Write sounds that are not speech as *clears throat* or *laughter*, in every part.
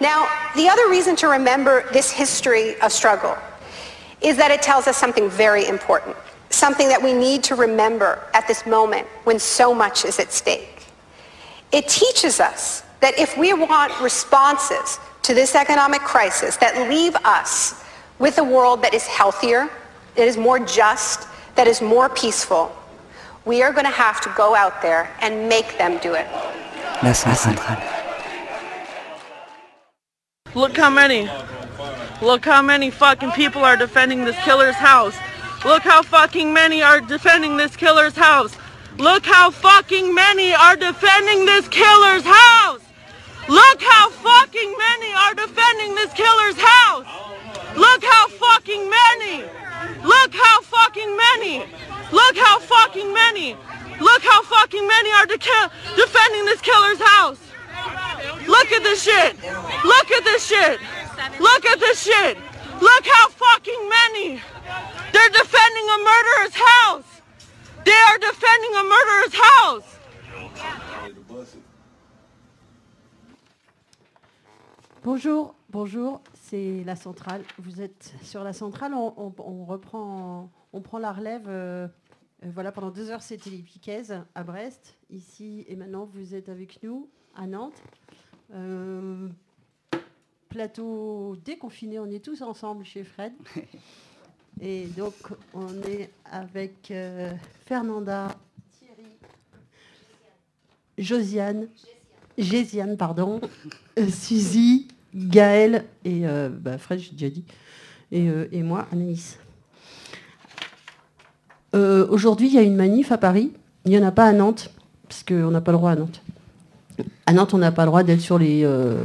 Now, the other reason to remember this history of struggle is that it tells us something very important, something that we need to remember at this moment when so much is at stake. It teaches us that if we want responses to this economic crisis that leave us with a world that is healthier, that is more just, that is more peaceful, we are going to have to go out there and make them do it. La centrale. Look how many. Look how many fucking people are defending this killer's house. Look how fucking many are defending this killer's house. Look how fucking many are defending this killer's house. Look how fucking many are defending this killer's house. Look how fucking many. Look how fucking many. Look how fucking many. Look how fucking many are de- defending this killer's house. Look at this shit. Look at this shit. Look at this shit. Look how fucking many. They're defending a murderer's house. They are defending a murderer's house. Bonjour, bonjour, c'est la centrale. Vous êtes sur la centrale, on, reprend, on prend la relève. euh, euh, voilà, pendant deux heures, c'était les Piquaises à Brest. Ici et maintenant, vous êtes avec nous à Nantes. Euh, plateau déconfiné, on est tous ensemble chez Fred. *laughs* Et donc, on est avec euh, Fernanda, Thierry, Josiane, Gésiane, pardon, euh, Suzy, Gaël et euh, bah, Fred, j'ai déjà dit, et, euh, et moi, Anaïs. Aujourd'hui, il y a une manif à Paris. Il n'y en a pas à Nantes, parce qu'on n'a pas le droit à Nantes. À Nantes, on n'a pas le droit d'être sur les, euh,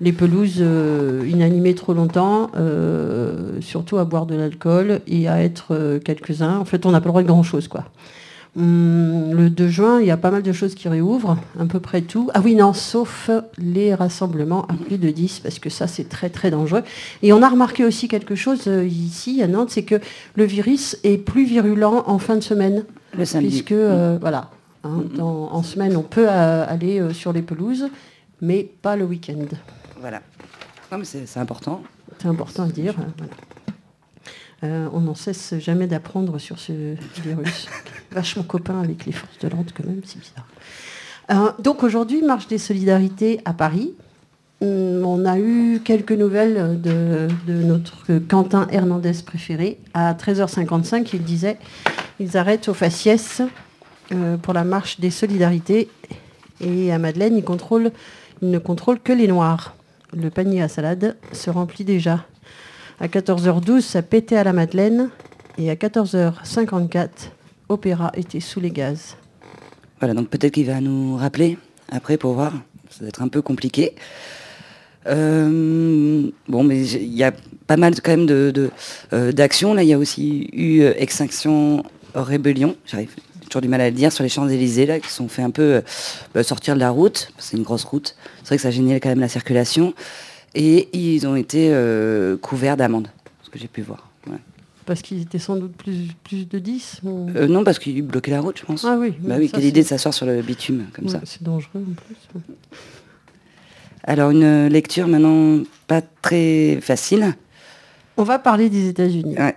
les pelouses euh, inanimées trop longtemps, euh, surtout à boire de l'alcool et à être quelques-uns. En fait, on n'a pas le droit de grand-chose, quoi. Hum, le 2 juin, il y a pas mal de choses qui réouvrent, à peu près tout. Ah oui, non, sauf les rassemblements à plus de 10, parce que ça, c'est très, très dangereux. Et on a remarqué aussi quelque chose ici, à Nantes, c'est que le virus est plus virulent en fin de semaine. Le samedi. Puisque, euh, voilà, hein, dans- en semaine, on peut euh, aller euh, sur les pelouses, mais pas le week-end. Voilà. Non, mais c'est important. C'est important à dire. voilà. Euh, on n'en cesse jamais d'apprendre sur ce virus. *laughs* Vachement copain avec les forces de l'ordre, quand même, c'est bizarre. Euh, donc aujourd'hui, marche des solidarités à Paris. Hum, On a eu quelques nouvelles de, de notre Quentin Hernandez préféré. À 13h55, il disait ils arrêtent au faciès euh, pour la marche des solidarités. Et à Madeleine, ils ne contrôlent que les noirs. Le panier à salade se remplit déjà. À 14h12, ça pétait à la Madeleine. Et à 14h54, Opéra était sous les gaz. Voilà, donc peut-être qu'il va nous rappeler après pour voir. Ça va être un peu compliqué. Euh, bon, mais il y a pas mal quand même de, euh, d'actions. Là, il y a aussi eu Extinction Rébellion. J'arrive toujours du mal à le dire sur les Champs-Élysées là, qui sont fait un peu euh, bah, sortir de la route. C'est une grosse route. C'est vrai que ça gênait quand même la circulation. Et ils ont été euh, couverts d'amendes, ce que j'ai pu voir. Ouais. Parce qu'ils étaient sans doute plus, plus de 10. ou- Euh, non, parce qu'ils bloquaient la route, je pense. Ah oui, Bah oui, quelle idée de s'asseoir sur le bitume comme Ouais, ça. C'est dangereux en plus. Alors une lecture maintenant pas très facile. On va parler des États-Unis. Ouais.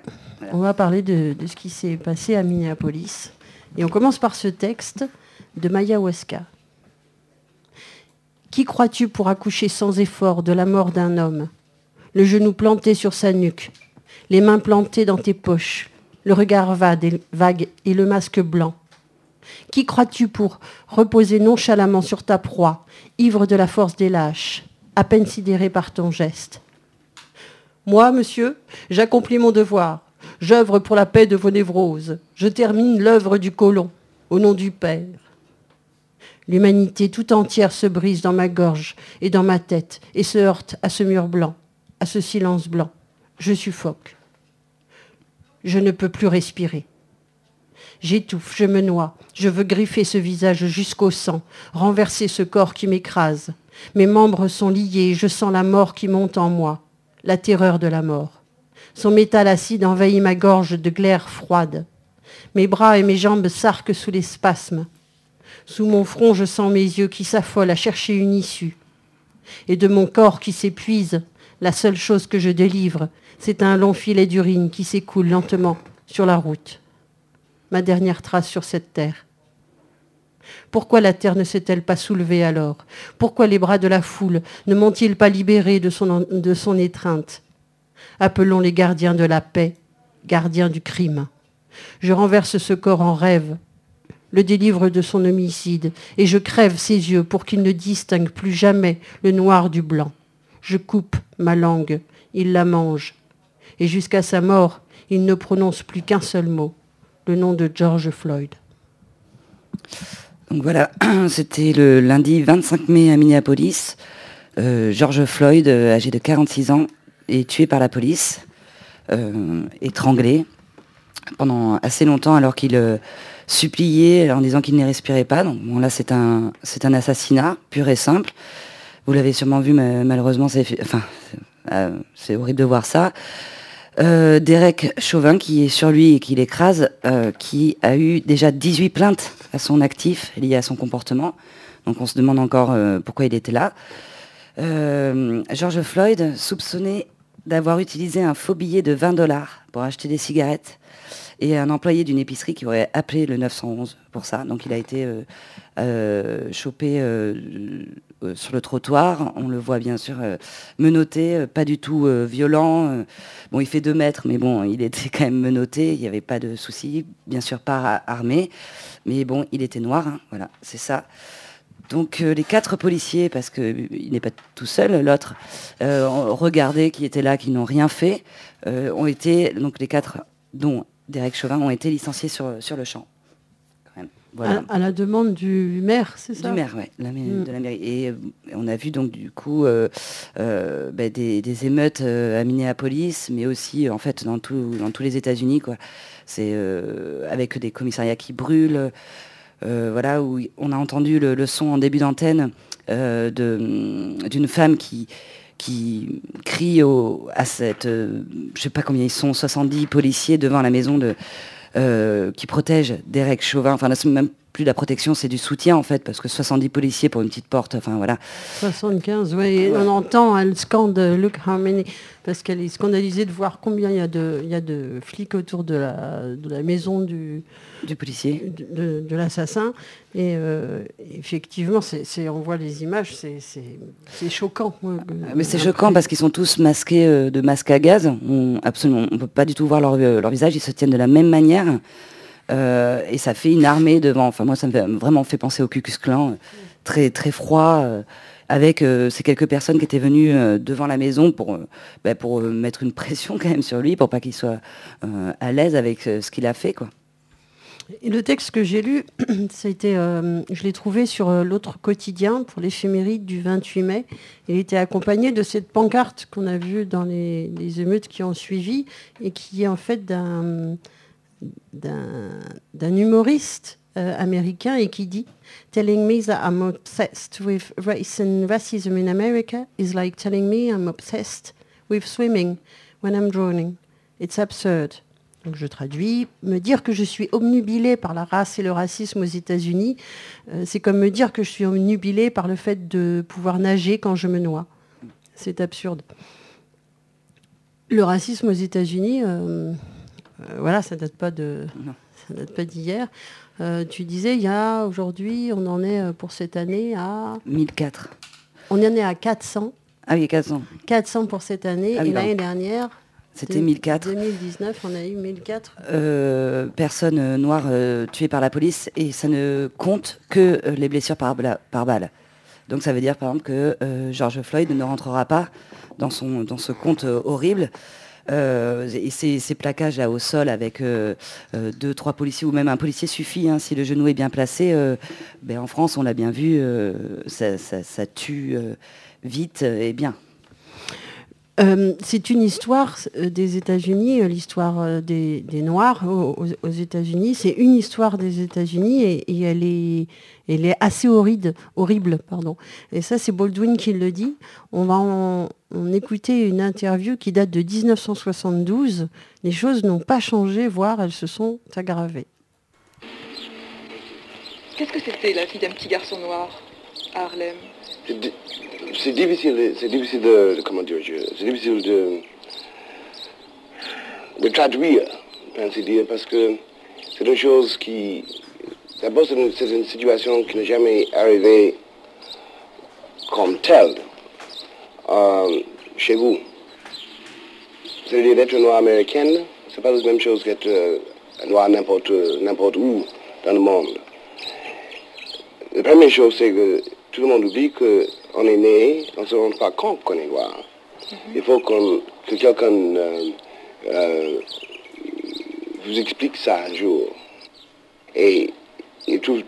On va parler de, de ce qui s'est passé à Minneapolis. Et on commence par ce texte de Maya. Qui crois-tu pour accoucher sans effort de la mort d'un homme? Le genou planté sur sa nuque, les mains plantées dans tes poches, le regard vague et, vague et le masque blanc. Qui crois-tu pour reposer nonchalamment sur ta proie, ivre de la force des lâches, à peine sidéré par ton geste? Moi, monsieur, j'accomplis mon devoir. J'œuvre pour la paix de vos névroses. Je termine l'œuvre du colon, au nom du Père. L'humanité tout entière se brise dans ma gorge et dans ma tête et se heurte à ce mur blanc, à ce silence blanc. Je suffoque. Je ne peux plus respirer. J'étouffe, je me noie, je veux griffer ce visage jusqu'au sang, renverser ce corps qui m'écrase. Mes membres sont liés, je sens la mort qui monte en moi, la terreur de la mort. Son métal acide envahit ma gorge de glaire froide. Mes bras et mes jambes s'arquent sous les spasmes. Sous mon front, je sens mes yeux qui s'affolent à chercher une issue. Et de mon corps qui s'épuise, la seule chose que je délivre, c'est un long filet d'urine qui s'écoule lentement sur la route. Ma dernière trace sur cette terre. Pourquoi la terre ne s'est-elle pas soulevée alors? Pourquoi les bras de la foule ne m'ont-ils pas libéré de son, de son étreinte? Appelons les gardiens de la paix, gardiens du crime. Je renverse ce corps en rêve, le délivre de son homicide, et je crève ses yeux pour qu'il ne distingue plus jamais le noir du blanc. Je coupe ma langue, il la mange, et jusqu'à sa mort, il ne prononce plus qu'un seul mot, le nom de George Floyd. Donc voilà, *clears throat* c'était le lundi 25 mai à Minneapolis. Euh, George Floyd, euh, âgé de 46 ans, est tué par la police, euh, étranglé pendant assez longtemps alors qu'il suppliait en disant qu'il ne respirait pas. Donc là, c'est un, c'est un assassinat pur et simple. Vous l'avez sûrement vu, mais malheureusement, c'est, enfin, c'est horrible de voir ça. Euh, Derek Chauvin, qui est sur lui et qui l'écrase, euh, qui a eu déjà 18 plaintes à son actif liées à son comportement. Donc on se demande encore euh, pourquoi il était là. George Floyd, soupçonné d'avoir utilisé un faux billet de 20 dollars pour acheter des cigarettes et un employé d'une épicerie qui aurait appelé le 911 pour ça. Donc il a été chopé euh, sur le trottoir. On le voit bien sûr euh, menotté, euh, pas du tout violent. bon, il fait deux mètres, mais bon, il était quand même menotté. Il n'y avait pas de souci. Bien sûr, pas armé. Mais bon, il était noir. Hein, voilà, c'est ça. Donc les quatre policiers, parce qu'il n'est pas tout seul, l'autre, regardez qui étaient là, qui n'ont rien fait, ont été, donc les quatre, dont Derek Chauvin, ont été licenciés sur, sur le champ. À, la demande du maire, c'est ça? Du maire, oui, mm. de la mairie. Et euh, on a vu donc du coup euh, euh, bah, des, émeutes à Minneapolis, mais aussi en fait dans, dans tous les États-Unis, quoi. C'est avec des commissariats qui brûlent. Voilà, où on a entendu le, son en début d'antenne d'une femme qui, crie à cette, je sais pas combien ils sont, 70 policiers devant la maison euh, qui protège Derek Chauvin. Enfin, plus la protection, c'est du soutien en fait, parce que 70 policiers pour une petite porte, enfin voilà. 75, oui, on entend, elle scande Look how many, parce qu'elle est scandalisée de voir combien il y a de, il y a de flics autour de la, de la maison du, du policier, de, l'assassin. Et euh, effectivement, c'est, on voit les images, c'est, choquant. Ah, mais c'est choquant parce qu'ils sont tous masqués euh, de masques à gaz. On absolument, on peut pas du tout voir leur, euh, leur visage. Ils se tiennent de la même manière. Et ça fait une armée devant. Enfin, moi, ça me vraiment fait penser au Ku Klux très très froid, avec ces quelques personnes qui étaient venues devant la maison pour, bah, pour mettre une *laughs* pression quand même sur lui, pour pas qu'il soit à l'aise avec ce qu'il a fait, quoi le texte que j'ai lu, *clears throat* euh, je l'ai trouvé sur euh, l'autre quotidien pour l'éphéméride du 28 mai. Il était accompagné de cette pancarte qu'on a vue dans les, émeutes qui ont suivi et qui est en fait d'un, humoriste euh, américain et qui dit Telling me that I'm obsessed with race and racism in America is like telling me I'm obsessed with swimming when I'm drowning. It's absurd. Donc je traduis, me dire que je suis omnubilé par la race et le racisme aux États-Unis, euh, c'est comme me dire que je suis omnubilé par le fait de pouvoir nager quand je me noie. C'est absurde. Le racisme aux États-Unis, euh, voilà, ça date pas de, ça date pas d'hier. tu disais, il y a aujourd'hui, on en est pour cette année à 1004. On en est à 400. Ah oui, 400. 400 pour cette année. Ah et l'année dernière, c'était 1004. 2019, on a eu 1004. Euh, personnes noires euh, tuées par la police et ça ne compte que euh, les blessures par, par, balle. Donc ça veut dire par exemple que George Floyd ne rentrera pas dans, son, dans ce compte horrible. Et ces, plaquages là au sol avec deux, trois policiers ou même un policier suffit hein, si le genou est bien placé. Ben, en France, on l'a bien vu, ça, tue vite et bien. Euh, c'est une histoire euh, des États-Unis, euh, l'histoire des, Noirs aux, États-Unis. C'est une histoire des États-Unis et, elle, est, assez horrible, horrible. Pardon. Et ça, c'est Baldwin qui le dit. On va en, écouter une interview qui date de 1972. Les choses n'ont pas changé, voire elles se sont aggravées. Qu'est-ce que c'était la fille d'un petit garçon noir à Harlem? C'est difficile, c'est difficile de, comment dire, c'est difficile de, de traduire, ainsi dire, parce que c'est une chose qui, d'abord c'est une, situation qui n'est jamais arrivée comme telle euh, chez vous. C'est-à-dire d'être noir américaine, c'est pas la même chose qu'être euh, noir n'importe n'importe où dans le monde. La première chose, c'est que tout le monde oublie qu'on est né, on ne se rend pas compte qu'on est noir. Mhm. Il faut que quelqu'un euh, euh, vous explique ça un jour. Et il trouve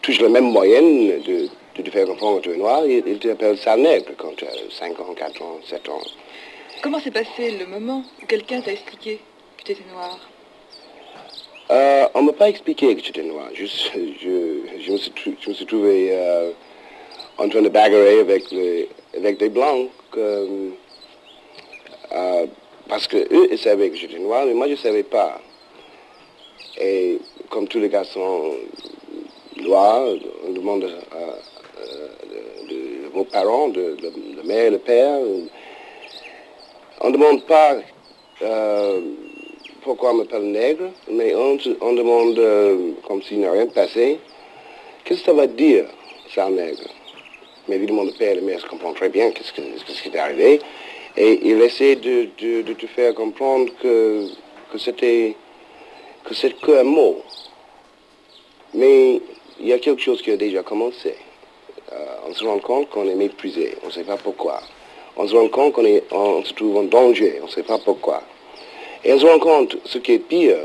toujours la même moyenne de, te faire comprendre que tu es noir. Il, il t'appelle ça nègre quand tu as 5 ans, 4 ans, 7 ans. Comment s'est passé le moment où quelqu'un t'a expliqué que tu étais noir? Euh, on ne m'a pas expliqué que j'étais noir. Je, je, me, suis, trouvé euh, en train de bagarrer avec, des blancs euh, parce qu'eux, ils savaient que j'étais noir, mais moi, je ne savais pas. Et comme tous les garçons noirs, on demande de, vos parents, de, de, mère le père, on ne demande pas pourquoi on m'appelle nègre, mais on, demande, euh, comme s'il n'y a rien passé, qu'est-ce que ça va dire, ça, nègre? Mais évidemment, le père et la mère comprennent très bien ce, qui est arrivé, et il essaie de, te faire comprendre que, c'était que c'est qu'un mot. Mais il y a quelque chose qui a déjà commencé. Euh, on se rend compte qu'on est méprisé, on ne sait pas pourquoi. On se rend compte qu'on se trouve en danger, on ne sait pas pourquoi. Et on se rend compte, ce qui est pire,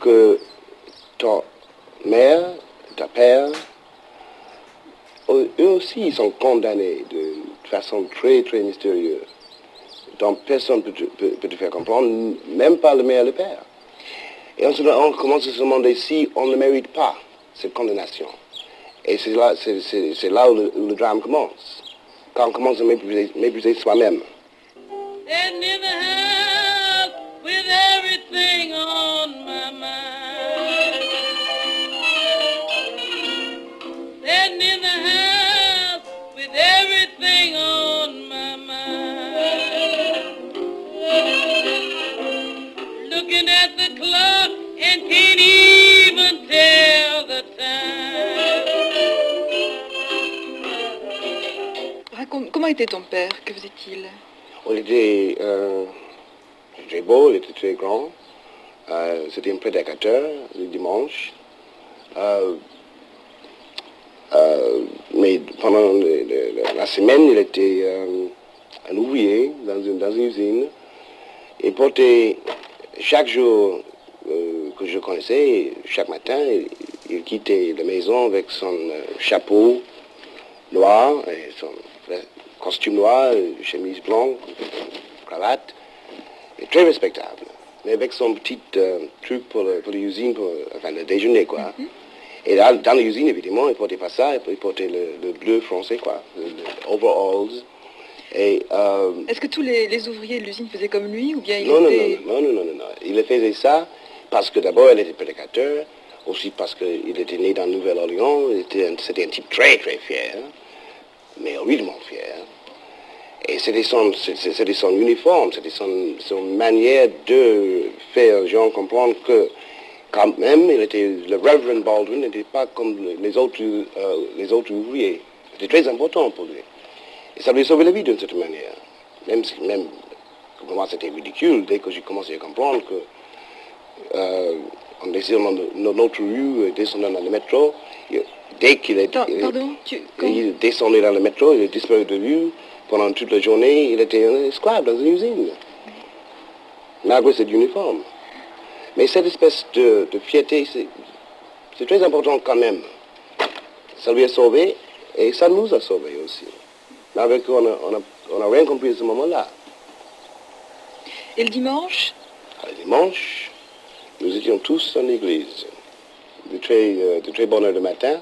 que ta mère, ta père, eux aussi ils sont condamnés de façon très très mystérieuse. Donc personne ne peut, te faire comprendre, même pas le et le père. Et on, on, commence à se demander si on ne mérite pas cette condamnation. Et c'est là, c'est, là où, le, drame commence. Quand on commence à mépriser soi-même. Comment était ton père Que faisait-il Il était euh, très beau, il était très grand. Euh, c'était un prédicateur le dimanche. Euh, mais pendant la semaine, il était un ouvrier dans une, dans une usine. Il portait chaque jour que je connaissais, chaque matin, il, quittait la maison avec son chapeau noir et son costume noir, chemise blanche, cravate, et très respectable. Mais avec son petit euh, truc pour, l'usine, pour enfin, le déjeuner, quoi. Mhm. Et dans, dans l'usine, évidemment, il portait pas ça, il portait le, bleu français, quoi, le, overalls. Euh, Est-ce que tous les, ouvriers de l'usine faisaient comme lui ou bien il non, était... non, non, non, non, non, Il faisait ça parce que d'abord, il était prédicateur, aussi parce qu'il était né dans Nouvelle-Orléans, c'était un, type très, très fier, mais horriblement fier. Et c'était son, son, uniforme, c'était son, son, manière de faire gens comprendre que quand même, il était, le Reverend Baldwin n'était pas comme les autres, euh, les autres ouvriers. C'était très important pour lui. Et ça lui a sauvé la vie d'une certaine manière. Même si, même, pour moi, c'était ridicule dès que j'ai commencé à comprendre que, euh, en descendant de notre rue, descendant dans le métro, dès qu'il est, Pardon, il descendait dans le métro, il est disparu de vue, pendant toute la journée, il était un esclave dans une usine, malgré cet uniforme. Mais cette espèce de, fierté, c'est très important quand même. Ça lui a sauvé et ça nous a sauvés aussi. Malgré qu'on n'a on a, rien compris à ce moment-là. Et le dimanche? Le dimanche, nous étions tous en l'église, de très, euh, de très bonne heure du matin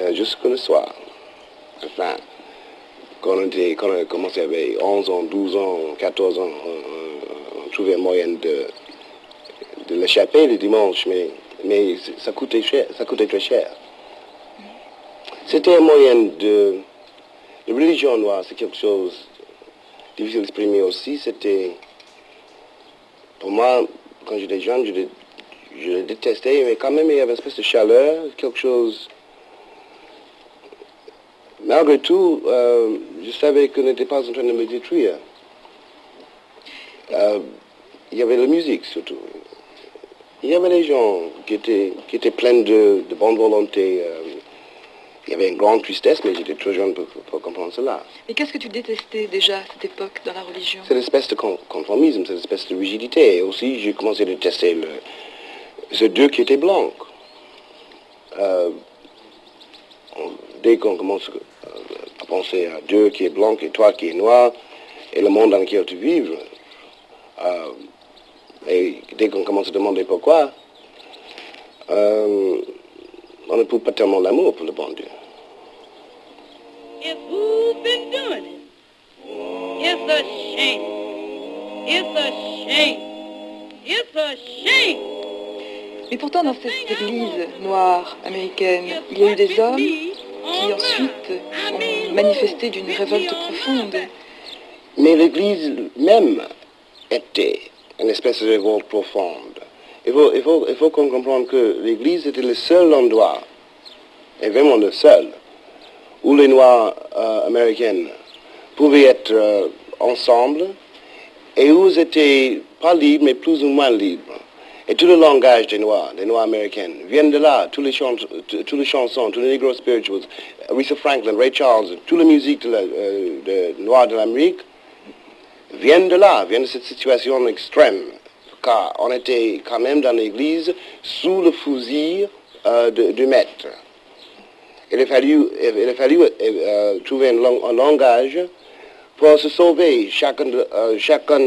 euh, jusqu'au soir. Enfin, quand on, a commencé avec 11 ans, 12 ans, 14 ans, on, trouvait un moyen de, de l'échapper le dimanche, mais, mais ça, coûtait cher, ça coûtait très cher. C'était un moyen de... La religion noire, c'est quelque chose difficile d'exprimer aussi. C'était... Pour moi, quand j'étais jeune, je je le détestais, mais quand même, il y avait une espèce de chaleur, quelque chose... Malgré tout, euh, je savais qu'on n'était pas en train de me détruire. Euh, il y avait la musique surtout. Il y avait les gens qui étaient, qui étaient pleins de, de bonne volonté. euh, il y avait une grande tristesse, mais j'étais trop jeune pour, pour comprendre cela. Et qu'est-ce que tu détestais déjà à cette époque dans la religion? C'est l'espèce de con- conformisme, c'est l'espèce de rigidité. Et aussi, j'ai commencé à détester le, ce Dieu qui était blanc. Euh, dès qu'on commence euh, à penser à Dieu qui est blanc et toi qui es noir, et le monde dans lequel tu vis, euh, et dès qu'on commence à demander pourquoi, euh, on ne trouve pas tellement l'amour pour le bon Dieu. If who's been doing it? It's a shame. It's a shame. It's a shame. Mais pourtant, dans cette église noire américaine, il y a eu des hommes qui ensuite ont d'une révolte profonde. Mais l'Église même était une espèce de révolte profonde. Il faut, qu'on comprenne que l'Église était le seul endroit, et vraiment le seul, où les Noirs euh, américaines pouvaient être euh, ensemble et où ils étaient pas libres, mais plus ou moins libres. Et tout le langage des Noirs, des Noirs américaines, viennent de là. Tous les, toutes les chansons, tous les Negro spirituals, Aretha Franklin, Ray Charles, toute la musique de, la, euh, de Noirs de l'Amérique viennent de là, viennent de cette situation extrême. Car on était quand même dans l'église sous le fusil euh, du maître. Il a fallu, il a fallu euh, trouver un, lang- un langage pour se sauver. Chacun, chacun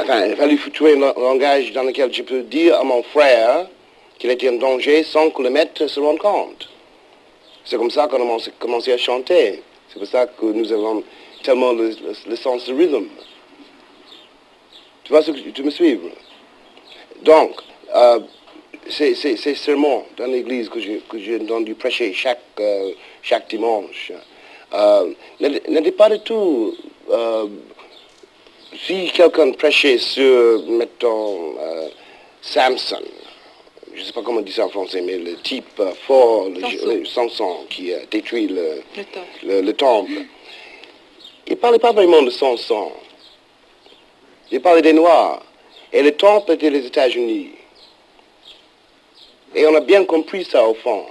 enfin, il fallu trouver un la- langage dans lequel je peux dire à mon frère qu'il était en danger sans que le maître se rende compte. C'est comme ça qu'on a commencé- à chanter. C'est pour ça que nous avons tellement le, sens du rythme. Tu vois ce que tu me suis Donc, euh, ces, ces, sermons dans l'église que j'ai entendu prêcher chaque, euh, chaque dimanche euh, pas du tout... euh, si quelqu'un prêchait sur, mettons, euh, Samson, je ne sais pas comment on dit ça en français, mais le type euh, fort, le, Samson. Samson qui a détruit le, Le temple. le, le temple. Il ne parlait pas vraiment de son sang. Il parlait des Noirs. Et le temple était les États-Unis. Et on a bien compris ça au fond.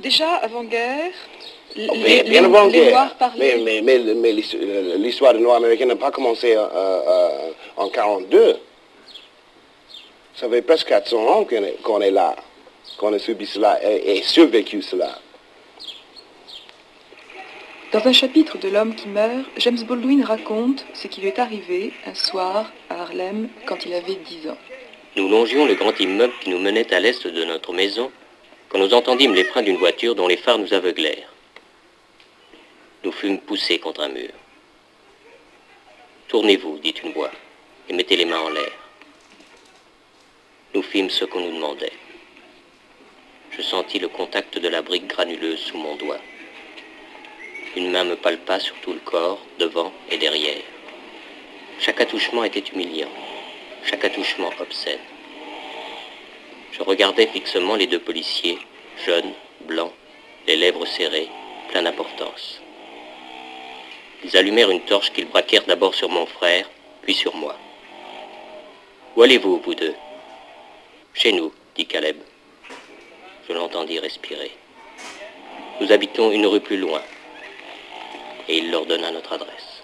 Déjà, avant-guerre, les, mais les- bien avant les guerre. Noirs parlaient... Mais, mais, mais, mais l'histo- l'histoire des Noirs américains n'a pas commencé euh, euh, en 42. Ça fait presque 400 ans qu'on est, là, qu'on a subi cela et, et survécu cela. Dans un chapitre de L'homme qui meurt, James Baldwin raconte ce qui lui est arrivé un soir à Harlem quand il avait 10 ans. Nous longions le grand immeuble qui nous menait à l'est de notre maison quand nous entendîmes les freins d'une voiture dont les phares nous aveuglèrent. Nous fûmes poussés contre un mur. Tournez-vous, dit une voix, et mettez les mains en l'air. Nous fîmes ce qu'on nous demandait. Je sentis le contact de la brique granuleuse sous mon doigt. Une main me palpa sur tout le corps, devant et derrière. Chaque attouchement était humiliant, chaque attouchement obscène. Je regardais fixement les deux policiers, jeunes, blancs, les lèvres serrées, plein d'importance. Ils allumèrent une torche qu'ils braquèrent d'abord sur mon frère, puis sur moi. Où allez-vous, vous deux? Chez nous, dit Caleb. Je l'entendis respirer. Nous habitons une rue plus loin. Et il leur donna notre adresse.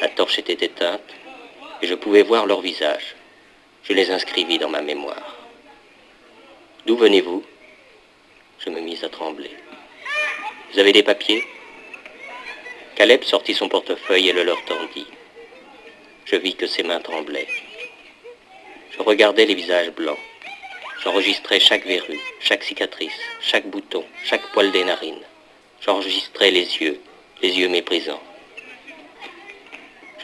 La torche était éteinte et je pouvais voir leurs visages. Je les inscrivis dans ma mémoire. D'où venez-vous? Je me mis à trembler. Vous avez des papiers? Caleb sortit son portefeuille et le leur tendit. Je vis que ses mains tremblaient. Je regardais les visages blancs. J'enregistrais chaque verrue, chaque cicatrice, chaque bouton, chaque poil des narines. J'enregistrais les yeux, les yeux méprisants.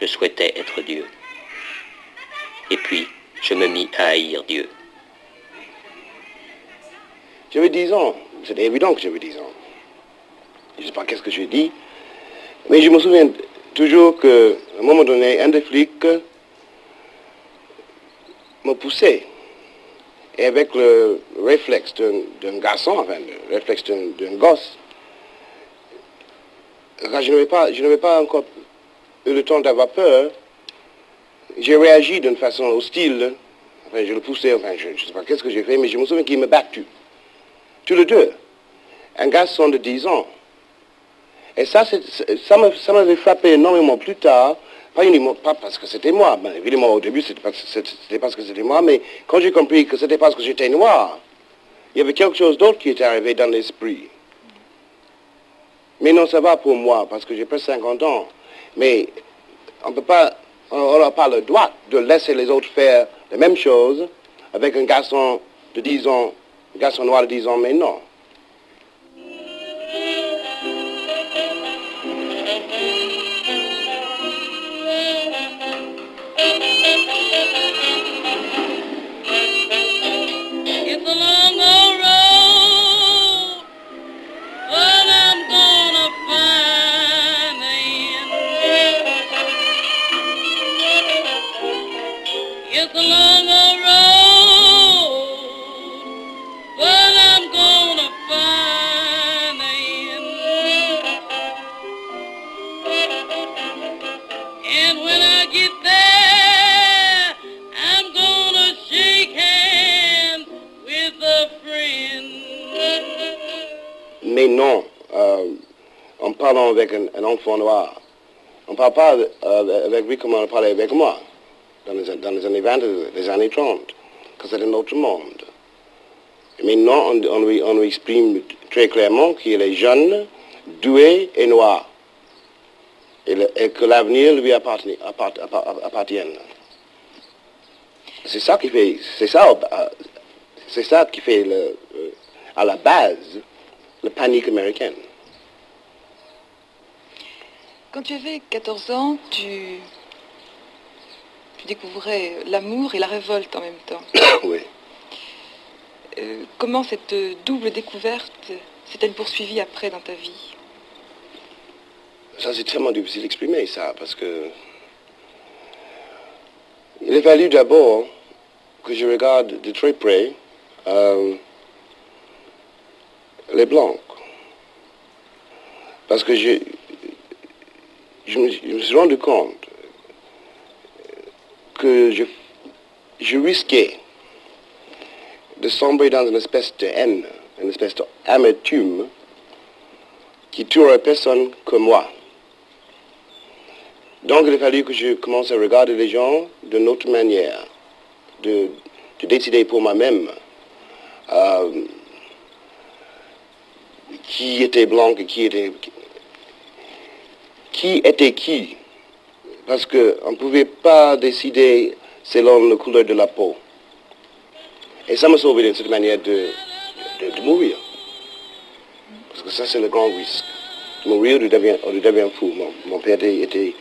Je souhaitais être Dieu. Et puis, je me mis à haïr Dieu. J'avais 10 ans. C'était évident que j'avais 10 ans. Je ne sais pas qu'est-ce que j'ai dit. Mais je me souviens toujours qu'à un moment donné, un des flics me poussait. Et avec le réflexe d'un garçon, enfin, le réflexe d'un gosse, quand je n'avais pas, je pas encore eu le temps d'avoir peur, j'ai réagi d'une façon hostile. Enfin, je le poussais, enfin, je ne sais pas qu'est-ce que j'ai fait, mais je me souviens qu'il m'a battu. Tous les deux. Un garçon de 10 ans. Et ça, ça ça m'avait frappé énormément plus tard. Pas, uniquement, pas parce que c'était moi. Ben, évidemment, au début, c'était parce, parce que c'était moi. Mais quand j'ai compris que c'était parce que j'étais noir, il y avait quelque chose d'autre qui était arrivé dans l'esprit. Mais non, ça va pour moi, parce que j'ai presque 50 ans. Mais on peut pas, on n'a pas le droit de laisser les autres faire la même chose avec un garçon de 10 ans, un garçon noir de 10 ans, mais non. Parle pas euh, avec lui comme on parlait avec moi, dans les, années 20, les années 30, que c'est un autre monde. Mais non, on, on lui, on lui exprime très clairement qu'il est jeune, doué et noir, et, que l'avenir lui appartient. C'est ça qui fait, c'est ça, euh, c'est ça qui fait euh, à la base le panique américaine. Quand tu avais 14 ans, tu, tu découvrais l'amour et la révolte en même temps. *coughs* oui. Euh, comment cette double découverte s'est-elle poursuivie après dans ta vie? Ça, c'est tellement difficile d'exprimer ça, parce que il a fallu d'abord que je regarde de très près euh, les Blancs. Parce que je, je, me, suis rendu compte que je, risquais de sombrer dans une espèce de haine, une espèce d'amertume qui tuerait personne que moi. Donc il a fallu que je commence à regarder les gens d'une autre manière, de, de décider pour moi-même euh, qui était blanc et qui était qui était qui? Parce qu'on ne pouvait pas décider selon la couleur de la peau. Et ça m'a sauvé d'une certaine manière de, de, de mourir. Parce que ça, c'est le grand risque. Mourir ou devenir fou. Mon, père était,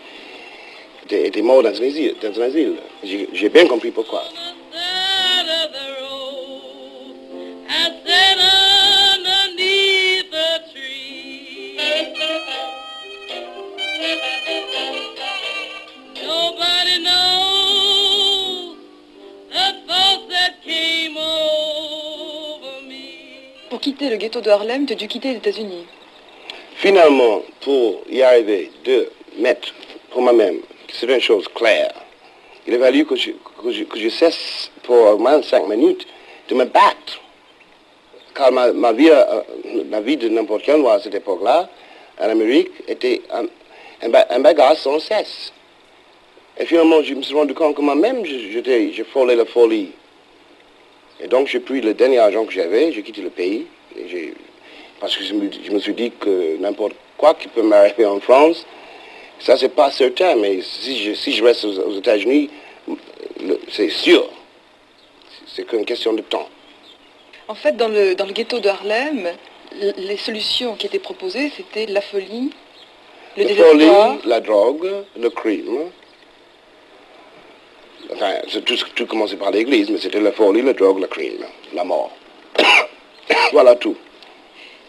était, mort dans un asile. J'ai bien compris pourquoi. Le ghetto de Harlem, tu as dû quitter les États-Unis. Finalement, pour y arriver, de mettre pour moi-même, c'est une chose claire. Il a fallu que je, que je, que je cesse pour au moins cinq minutes de me battre. Car ma, ma vie, euh, la vie de n'importe quel noir à cette époque-là, en Amérique, était un, un, ba- un bagarre sans cesse. Et finalement, je me suis rendu compte que moi-même, je- je la folie. Et donc, j'ai pris le dernier argent que j'avais, j'ai quitté le pays. Parce que je me, je me suis dit que n'importe quoi qui peut m'arriver en France, ça c'est pas certain, mais si je, si je reste aux, aux États-Unis, c'est sûr. C'est qu'une question de temps. En fait, dans le, dans le ghetto de Harlem, les solutions qui étaient proposées, c'était la folie, le la folie, la drogue, le crime. Enfin, tout, tout commençait par l'église, mais c'était la folie, la drogue, le crime, la mort. *coughs* voilà tout.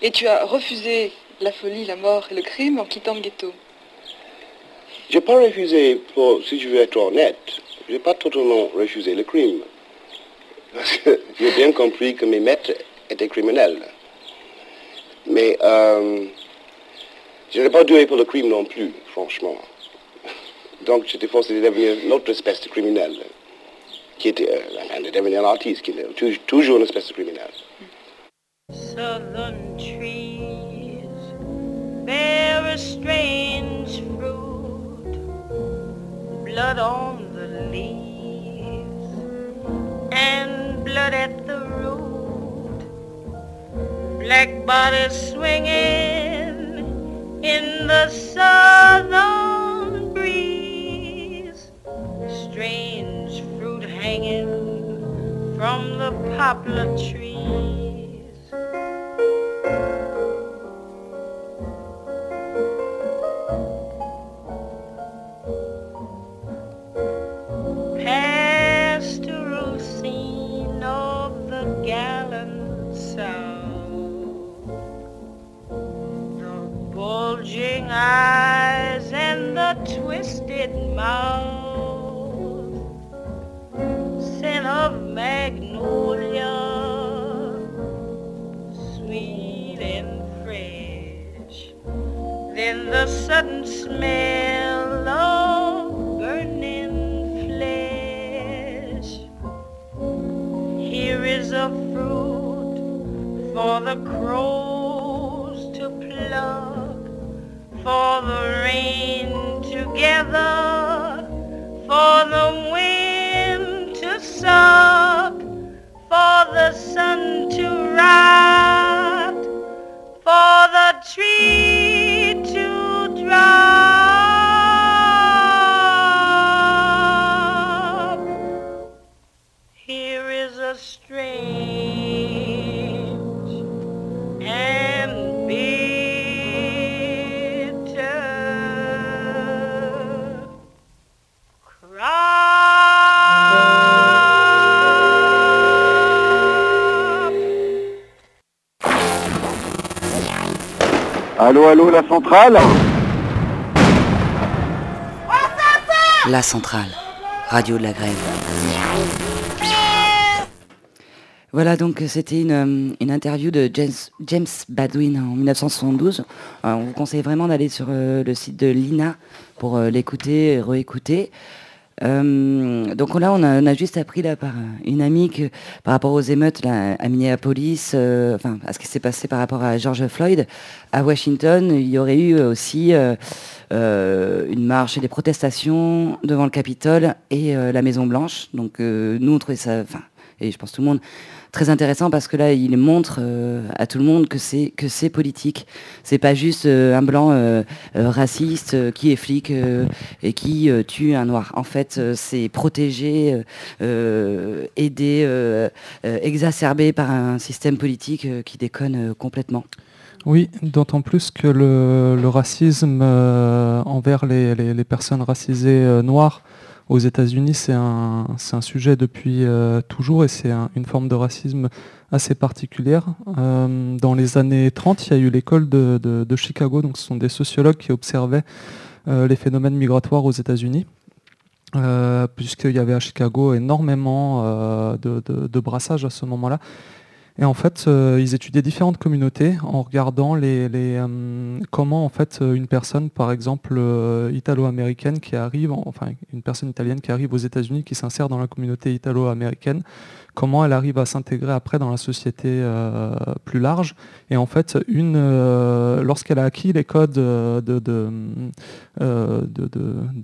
Et tu as refusé la folie, la mort et le crime en quittant le ghetto. J'ai pas refusé, pour, si je veux être honnête, j'ai pas totalement refusé le crime. Parce que *laughs* j'ai bien compris que mes maîtres étaient criminels. Mais euh, je n'ai pas doué pour le crime non plus, franchement. *laughs* Donc j'étais forcé de devenir une autre espèce de criminel, qui était euh, de devenir un artiste, qui toujours une espèce de criminel. Southern trees bear a strange fruit, blood on the leaves and blood at the root. Black bodies swinging in the southern breeze, strange fruit hanging from the poplar trees thank you Allô, la centrale La centrale, radio de la grève. Voilà, donc c'était une, euh, une interview de James, Badwin en 1972. Euh, on vous conseille vraiment d'aller sur euh, le site de l'INA pour euh, l'écouter réécouter. Euh, donc là, on a, juste appris là, par euh, une amie que par rapport aux émeutes à Minneapolis, euh, enfin à ce qui s'est passé par rapport à George Floyd, à Washington, il y aurait eu aussi une marche et des protestations devant le Capitole et la Maison Blanche. Donc nous, on trouvait ça, enfin, et je pense tout le monde, très intéressant parce que là, il montre euh, à tout le monde que c'est que c'est politique. C'est pas juste euh, un blanc euh, raciste qui est flic et qui tue un noir. En fait, c'est protégé, aidé, exacerbé par un système politique qui déconne complètement. Oui, d'autant plus que le, racisme envers les, personnes racisées noires aux États-Unis, c'est un, un sujet depuis euh, toujours et c'est un- une forme de racisme assez particulière. Euh, dans les années 30, il y a eu l'école de, de- Chicago, donc ce sont des sociologues qui observaient euh, les phénomènes migratoires aux États-Unis. puisqu'il y avait à Chicago énormément de, de- de brassage à ce moment-là. Et en fait, euh, ils étudiaient différentes communautés en regardant euh, comment en fait euh, une personne, par exemple italo-américaine qui arrive, en- enfin une personne italienne qui arrive aux États-Unis, qui s'insère dans la communauté italo-américaine, comment elle arrive à s'intégrer après dans la société euh, plus large. Et en fait, une, euh, lorsqu'elle a acquis les codes euh, de,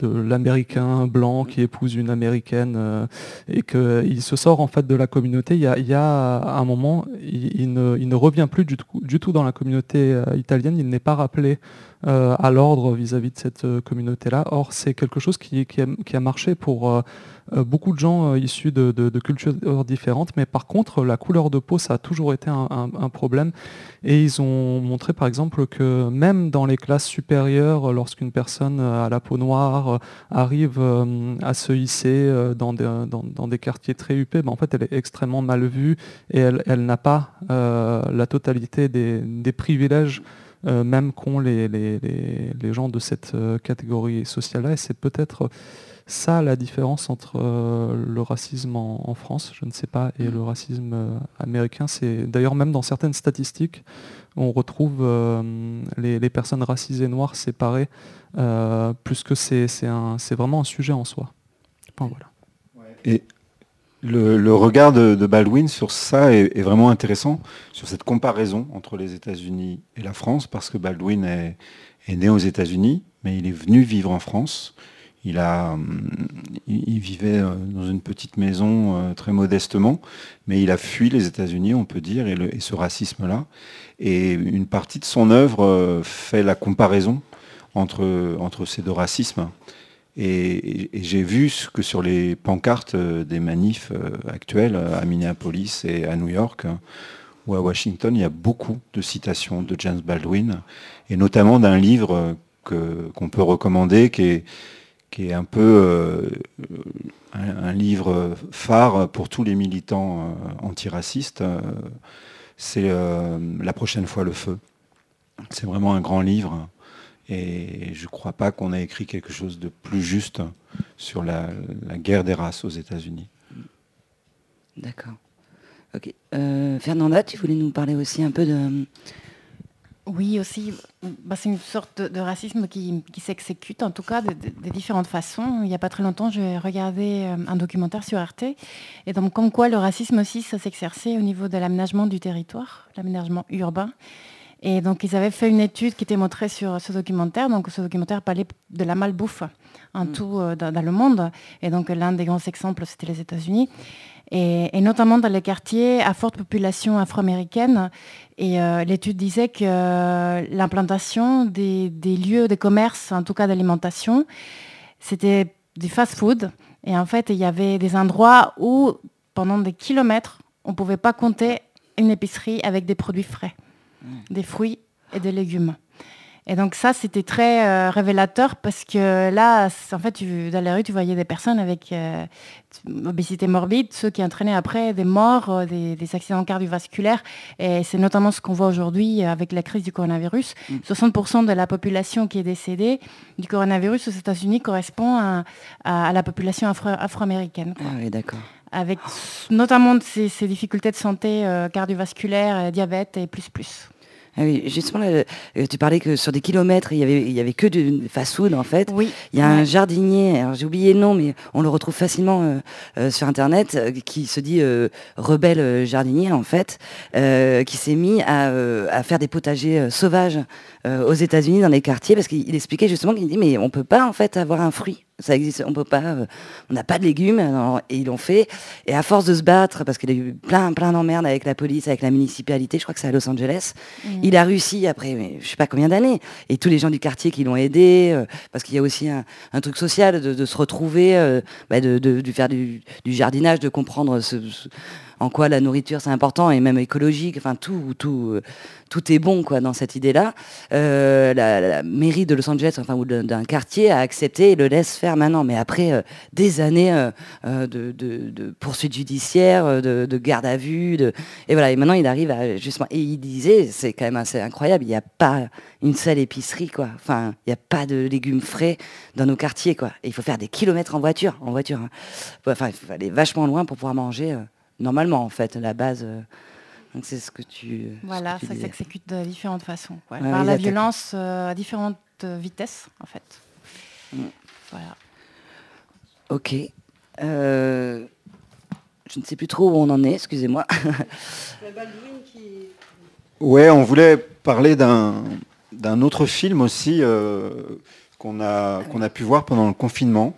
l'américain blanc qui épouse une américaine et qu'il se sort en fait de la communauté, il y a, un moment, il, ne, revient plus du tout, dans la communauté italienne, il n'est pas rappelé à l'ordre vis-à-vis de cette euh, communauté-là. Or, c'est quelque chose qui, a, marché pour euh, euh, beaucoup de gens euh, issus de, cultures différentes, mais par contre, la couleur de peau, ça a toujours été un, problème. Et ils ont montré, par exemple, que même dans les classes supérieures, lorsqu'une personne euh, à la peau noire euh, arrive euh, à se hisser euh, dans des, quartiers très huppés, ben, en fait, elle est extrêmement mal vue et elle, n'a pas euh, la totalité des privilèges euh, même qu'ont les, les- les- les gens de cette euh, catégorie sociale-là. Et c'est peut-être ça la différence entre euh, le racisme en, en France, je ne sais pas, et le racisme euh, américain. C'est d'ailleurs même dans certaines statistiques, on retrouve euh, les, les personnes racisées noires séparées, euh, plus que c'est c'est un- c'est vraiment un sujet en soi. Enfin, voilà. Et le, regard de, Baldwin sur ça est, vraiment intéressant, sur cette comparaison entre les États-Unis et la France, parce que Baldwin est, né aux États-Unis, mais il est venu vivre en France. Il, hum, vivait euh, dans une petite maison euh, très modestement, mais il a fui les États-Unis, on peut dire, et, ce racisme-là. Et une partie de son œuvre euh, fait la comparaison entre ces deux racismes. Et, j'ai vu que sur les pancartes euh, des manifs euh, actuels euh, à Minneapolis et à New York euh, ou à Washington, il y a beaucoup de citations de James Baldwin, et notamment d'un livre qu'on peut recommander, qui est, un peu un, livre phare pour tous les militants antiracistes. C'est La prochaine fois le feu. C'est vraiment un grand livre. Et je ne crois pas qu'on ait écrit quelque chose de plus juste sur la, la guerre des races aux États-Unis. D'accord. Ok. Euh, Fernanda, tu voulais nous parler aussi un peu de. Oui, aussi, bah, c'est une sorte de, de racisme qui, qui s'exécute, en tout cas, de, de- de différentes façons. Il n'y a pas très longtemps, j'ai regardé euh, un documentaire sur Arte, et donc comme quoi le racisme aussi, ça s'exerçait au niveau de l'aménagement du territoire, l'aménagement urbain. Et donc ils avaient fait une étude qui était montrée sur ce documentaire. Donc ce documentaire parlait de la malbouffe en tout euh, dans, dans le monde. Et donc l'un des grands exemples, c'était les États-Unis. Et, et notamment dans les quartiers à forte population afro-américaine. Et euh, l'étude disait que euh, l'implantation des, des lieux de commerce, en tout cas d'alimentation, c'était du fast-food. Et en fait, il y avait des endroits où, pendant des kilomètres, on ne pouvait pas compter une épicerie avec des produits frais, des fruits et des légumes. Et donc ça, c'était très euh, révélateur parce que là, en fait, tu, dans la rue, tu voyais des personnes avec euh, obésité morbide, ceux qui entraînaient après des morts, euh, des, des accidents cardiovasculaires. Et c'est notamment ce qu'on voit aujourd'hui avec la crise du coronavirus. 60% de la population qui est décédée du coronavirus aux États-Unis correspond à, à- à la population afro- afro-américaine. Ah oui, d'accord. Avec notamment ces, ces difficultés de santé euh, cardiovasculaire, euh, diabète et plus plus. Ah oui, justement, là, euh, tu parlais que sur des kilomètres, il y avait, il y avait que du fast-food en fait. Oui. Il y a un jardinier, j'ai oublié le nom, mais on le retrouve facilement euh, euh, sur Internet, euh, qui se dit rebelle jardinier en fait, qui s'est mis à, à faire des potagers sauvages aux États-Unis dans les quartiers, parce qu'il il expliquait justement qu'il dit mais on peut pas en fait avoir un fruit. Ça existe, on peut pas, euh, on n'a pas de légumes, et ils l'ont fait. Et à force de se battre, parce qu'il a eu plein, plein d'emmerdes avec la police, avec la municipalité, je crois que c'est à Los Angeles, il a réussi après, mais je sais pas combien d'années. Et tous les gens du quartier qui l'ont aidé, euh, parce qu'il y a aussi un, un truc social de, de se retrouver, euh, bah, de, de- de faire du, du jardinage, de comprendre ce- ce- en quoi la nourriture c'est important et même écologique. Enfin, tout, tout, euh, tout est bon quoi dans cette idée-là. Euh, la, mairie de Los Angeles, enfin ou d'un quartier, a accepté et le laisse faire maintenant. Mais après euh, des années de, poursuites judiciaires, de, de garde à vue, et voilà. Et maintenant il arrive à justement. Et il disait, c'est quand même assez incroyable. Il n'y a pas une seule épicerie quoi. Enfin, il n'y a pas de légumes frais dans nos quartiers quoi. Et il faut faire des kilomètres en voiture, en voiture. hein. Enfin, il faut aller vachement loin pour pouvoir manger. Normalement en fait la base euh, donc c'est ce que tu ce Voilà, que tu ça s'exécute de différentes façons. Ouais, Par la violence euh, à différentes vitesses, en fait. Mm. Voilà. ok Euh, je ne sais plus trop où on en est excusez-moi *laughs* Ouais, on voulait parler d'un d'un autre film aussi euh, qu'on a, qu'on a pu voir pendant le confinement.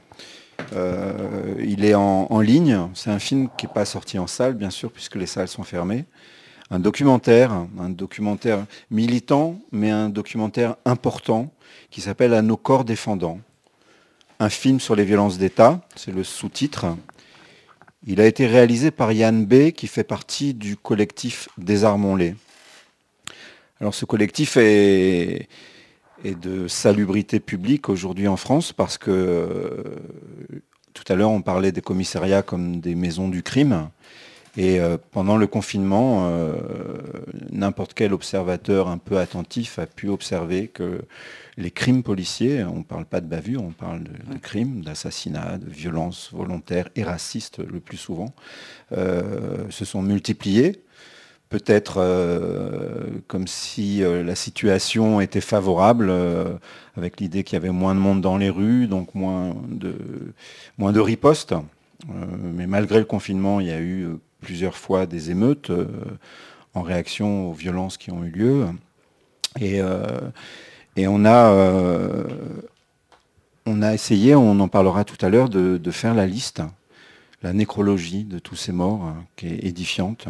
Euh, il est en, ligne. C'est un film qui n'est pas sorti en salle, bien sûr, puisque les salles sont fermées. un documentaire, un documentaire militant, mais un documentaire important qui s'appelle À nos corps défendants. Un film sur les violences d'État, c'est le sous-titre. Il a été réalisé par Yann B, qui fait partie du collectif Désarmons-les. Alors ce collectif est, est de salubrité publique aujourd'hui en France parce que euh, tout à l'heure on parlait des commissariats comme des maisons du crime. Et euh, pendant le confinement, euh, n'importe quel observateur un peu attentif a pu observer que les crimes policiers, on ne parle pas de bavure, on parle de, de crimes, d'assassinats, de violences volontaires et racistes le plus souvent, se sont multipliés. Peut-être euh, comme si euh, la situation était favorable, euh, avec l'idée qu'il y avait moins de monde dans les rues, donc moins de, moins de ripostes. Mais malgré le confinement, il y a eu plusieurs fois des émeutes en réaction aux violences qui ont eu lieu. Et, et on, a, on a essayé, on en parlera tout à l'heure, de, de faire la liste, la nécrologie de tous ces morts, hein, qui est édifiante.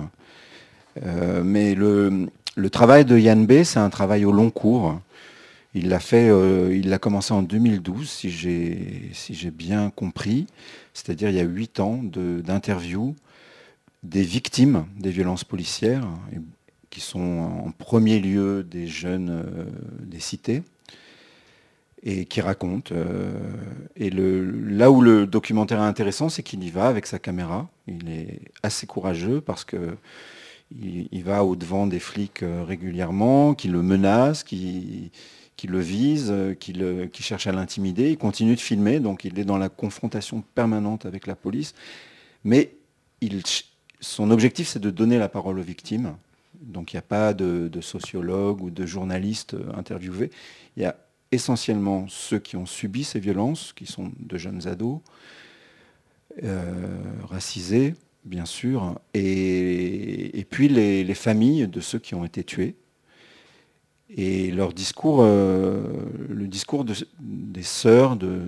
Euh, mais le, travail de Yann B, c'est un travail au long cours. Il l'a fait, euh, il l'a commencé en 2012, si j'ai bien compris. C'est-à-dire il y a huit ans de- d'interviews des victimes des violences policières, qui sont en premier lieu des jeunes euh, des cités, et qui racontent. et le, là où le documentaire est intéressant, c'est qu'il y va avec sa caméra. Il est assez courageux parce que il, va au-devant des flics euh, régulièrement, qui le menacent, qui, le visent, euh, qui, le- qui cherchent à l'intimider. Il continue de filmer, donc il est dans la confrontation permanente avec la police. Mais son objectif, c'est de donner la parole aux victimes. Donc il n'y a pas de, de sociologue ou de journaliste euh, interviewé. Il y a essentiellement ceux qui ont subi ces violences, qui sont de jeunes ados, racisés, bien sûr, et, puis les, les familles de ceux qui ont été tués. Et leur discours, euh, le discours de- des sœurs, de,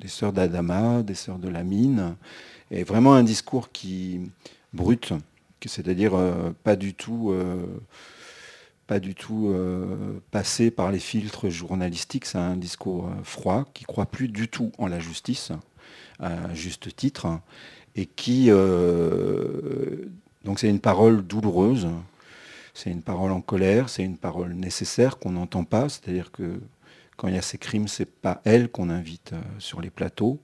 des sœurs d'Adama, des sœurs de Lamine, est vraiment un discours qui brut, c'est-à-dire euh, pas du tout, euh, pas du tout passé par les filtres journalistiques. C'est un discours froid qui croit plus du tout en la justice, à juste titre, et qui euh, donc c'est une parole douloureuse. C'est une parole en colère, c'est une parole nécessaire qu'on n'entend pas, c'est-à-dire que quand il y a ces crimes, c'est pas elles qu'on invite euh, sur les plateaux,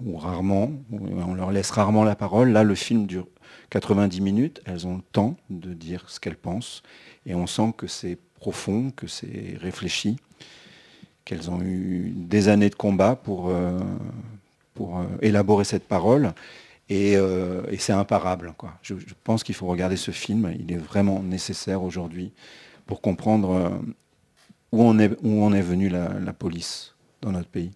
ou rarement, on leur laisse rarement la parole. Là, le film dure 90 minutes, elles ont le temps de dire ce qu'elles pensent, et on sent que c'est profond, que c'est réfléchi, qu'elles ont eu des années de combat pour, euh, pour élaborer cette parole. Et, euh, et c'est imparable. Je, pense qu'il faut regarder ce film. Il est vraiment nécessaire aujourd'hui pour comprendre euh, où on est, où on est venu la police dans notre pays.